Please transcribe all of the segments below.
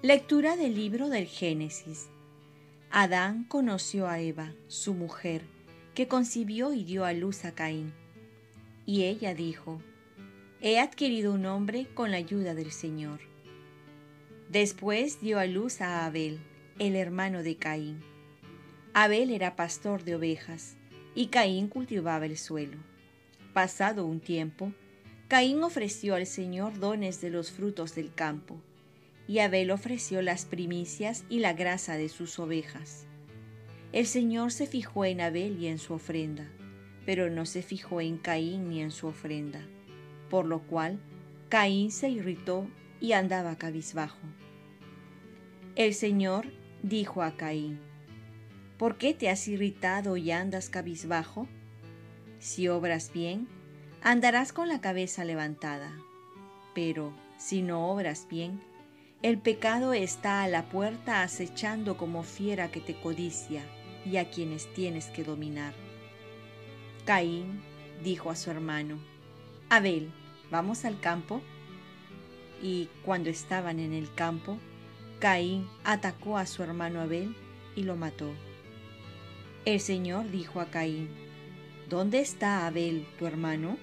Lectura del libro del Génesis. Adán conoció a Eva, su mujer, que concibió y dio a luz a Caín. Y ella dijo, He adquirido un hombre con la ayuda del Señor. Después dio a luz a Abel, el hermano de Caín. Abel era pastor de ovejas y Caín cultivaba el suelo. Pasado un tiempo, Caín ofreció al Señor dones de los frutos del campo, y Abel ofreció las primicias y la grasa de sus ovejas. El Señor se fijó en Abel y en su ofrenda, pero no se fijó en Caín ni en su ofrenda, por lo cual Caín se irritó y andaba cabizbajo. El Señor dijo a Caín, ¿por qué te has irritado y andas cabizbajo? Si obras bien, andarás con la cabeza levantada, pero si no obras bien, el pecado está a la puerta acechando como fiera que te codicia y a quienes tienes que dominar. Caín dijo a su hermano, Abel, ¿vamos al campo? Y cuando estaban en el campo, Caín atacó a su hermano Abel y lo mató. El Señor dijo a Caín, ¿Dónde está Abel, tu hermano?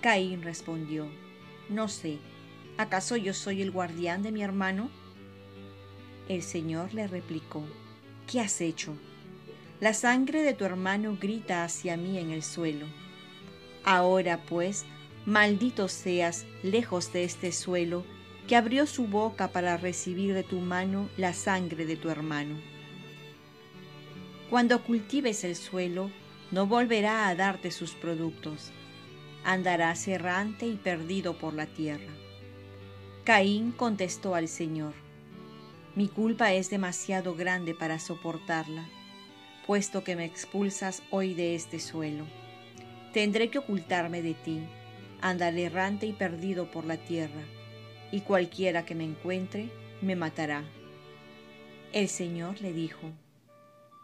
Caín respondió, No sé, ¿acaso yo soy el guardián de mi hermano? El Señor le replicó, ¿qué has hecho? La sangre de tu hermano grita hacia mí en el suelo. Ahora pues, maldito seas lejos de este suelo, que abrió su boca para recibir de tu mano la sangre de tu hermano. Cuando cultives el suelo, no volverá a darte sus productos. Andarás errante y perdido por la tierra. Caín contestó al Señor, Mi culpa es demasiado grande para soportarla, puesto que me expulsas hoy de este suelo. Tendré que ocultarme de ti, andar errante y perdido por la tierra y cualquiera que me encuentre me matará. El Señor le dijo,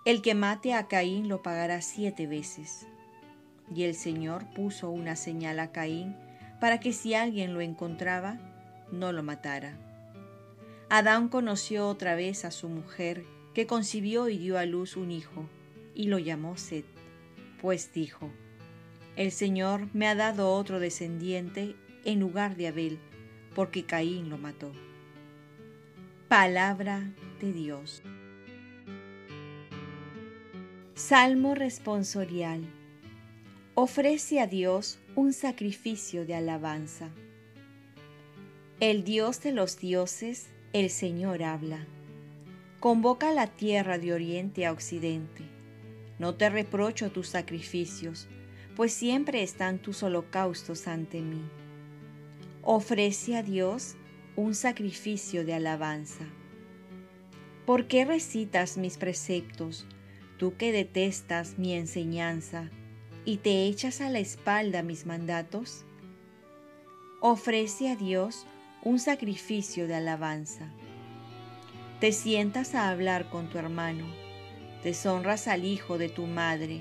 El que mate a Caín lo pagará siete veces. Y el Señor puso una señal a Caín para que si alguien lo encontraba, no lo matara. Adán conoció otra vez a su mujer, que concibió y dio a luz un hijo, y lo llamó Set, pues dijo, El Señor me ha dado otro descendiente en lugar de Abel, porque Caín lo mató. Palabra de Dios. Salmo responsorial. Ofrece a Dios un sacrificio de alabanza. El Dios de los dioses, el Señor habla. Convoca la tierra de oriente a occidente. No te reprocho tus sacrificios, pues siempre están tus holocaustos ante mí ofrece a Dios un sacrificio de alabanza. ¿Por qué recitas mis preceptos, tú que detestas mi enseñanza y te echas a la espalda mis mandatos? Ofrece a Dios un sacrificio de alabanza. Te sientas a hablar con tu hermano, deshonras al hijo de tu madre,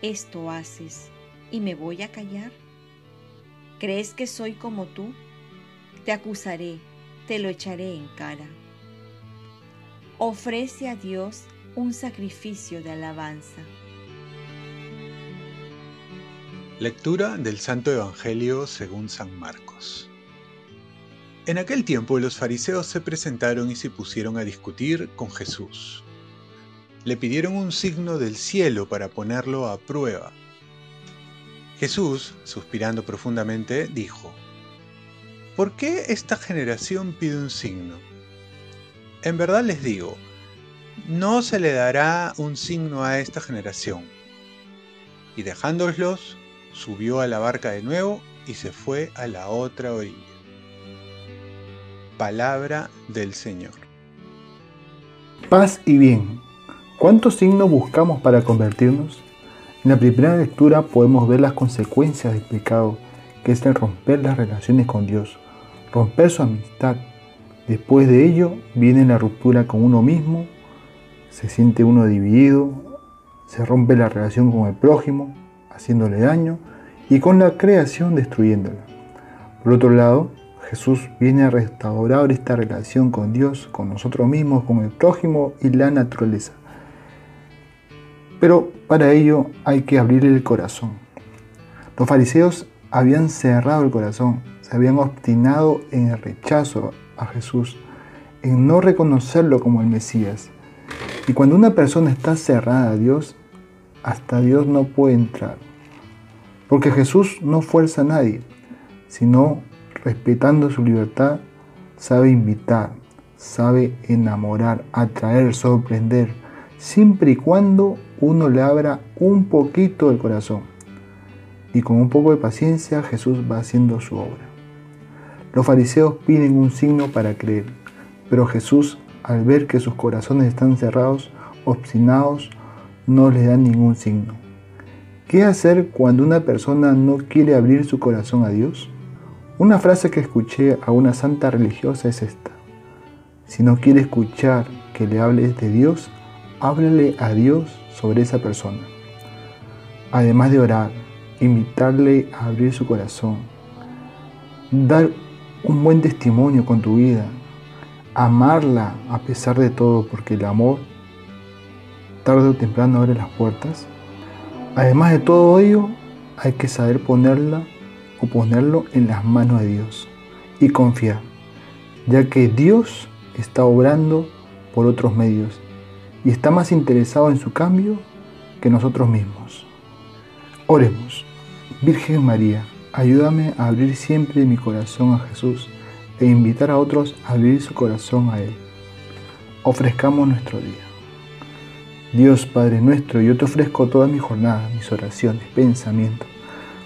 esto haces, ¿y me voy a callar? ¿Crees que soy como tú? Te acusaré, te lo echaré en cara. Ofrece a Dios un sacrificio de alabanza. Lectura del Santo Evangelio según San Marcos. En aquel tiempo los fariseos se presentaron y se pusieron a discutir con Jesús. Le pidieron un signo del cielo para ponerlo a prueba Jesús, suspirando profundamente, dijo, ¿Por qué esta generación pide un signo? En verdad les digo, no se le dará un signo a esta generación. Y dejándolos, subió a la barca de nuevo y se fue a la otra orilla. Palabra del Señor. Paz y bien. ¿Cuántos signos buscamos para convertirnos? En la primera lectura podemos ver las consecuencias del pecado, que es el romper las relaciones con Dios, romper su amistad. Después de ello viene la ruptura con uno mismo, se siente uno dividido, se rompe la relación con el prójimo, haciéndole daño, y con la creación destruyéndola. Por otro lado, Jesús viene a restaurar esta relación con Dios, con nosotros mismos, con el prójimo y la naturaleza. Pero para ello hay que abrir el corazón. Los fariseos habían cerrado el corazón, se habían obstinado en el rechazo a Jesús, en no reconocerlo como el Mesías. Y cuando una persona está cerrada a Dios, hasta Dios no puede entrar. Porque Jesús no fuerza a nadie, sino respetando su libertad, sabe invitar, sabe enamorar, atraer, sorprender, siempre y cuando uno le abra un poquito el corazón. Y con un poco de paciencia Jesús va haciendo su obra. Los fariseos piden un signo para creer, pero Jesús, al ver que sus corazones están cerrados, obstinados, no les da ningún signo. ¿Qué hacer cuando una persona no quiere abrir su corazón a Dios? Una frase que escuché a una santa religiosa es esta. Si no quiere escuchar que le hables de Dios, háblale a Dios sobre esa persona. Además de orar, invitarle a abrir su corazón, dar un buen testimonio con tu vida, amarla a pesar de todo, porque el amor tarde o temprano abre las puertas. Además de todo ello, hay que saber ponerla ponerlo en las manos de Dios y confiar, ya que Dios está obrando por otros medios y está más interesado en su cambio que nosotros mismos. Oremos, Virgen María, ayúdame a abrir siempre mi corazón a Jesús e invitar a otros a abrir su corazón a Él. Ofrezcamos nuestro día. Dios Padre nuestro, yo te ofrezco toda mi jornada, mis oraciones, pensamientos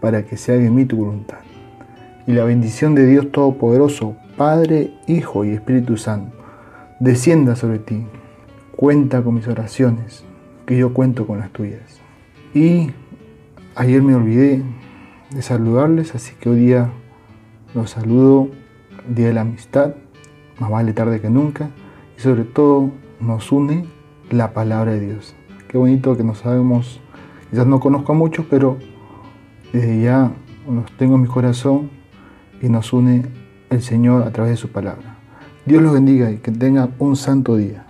para que se haga en mí tu voluntad. Y la bendición de Dios Todopoderoso, Padre, Hijo y Espíritu Santo, descienda sobre ti. Cuenta con mis oraciones, que yo cuento con las tuyas. Y ayer me olvidé de saludarles, así que hoy día los saludo, Día de la Amistad, más vale tarde que nunca, y sobre todo nos une la palabra de Dios. Qué bonito que nos sabemos, quizás no conozco a muchos, pero desde ya los tengo en mi corazón y nos une el Señor a través de su palabra. Dios los bendiga y que tengan un santo día.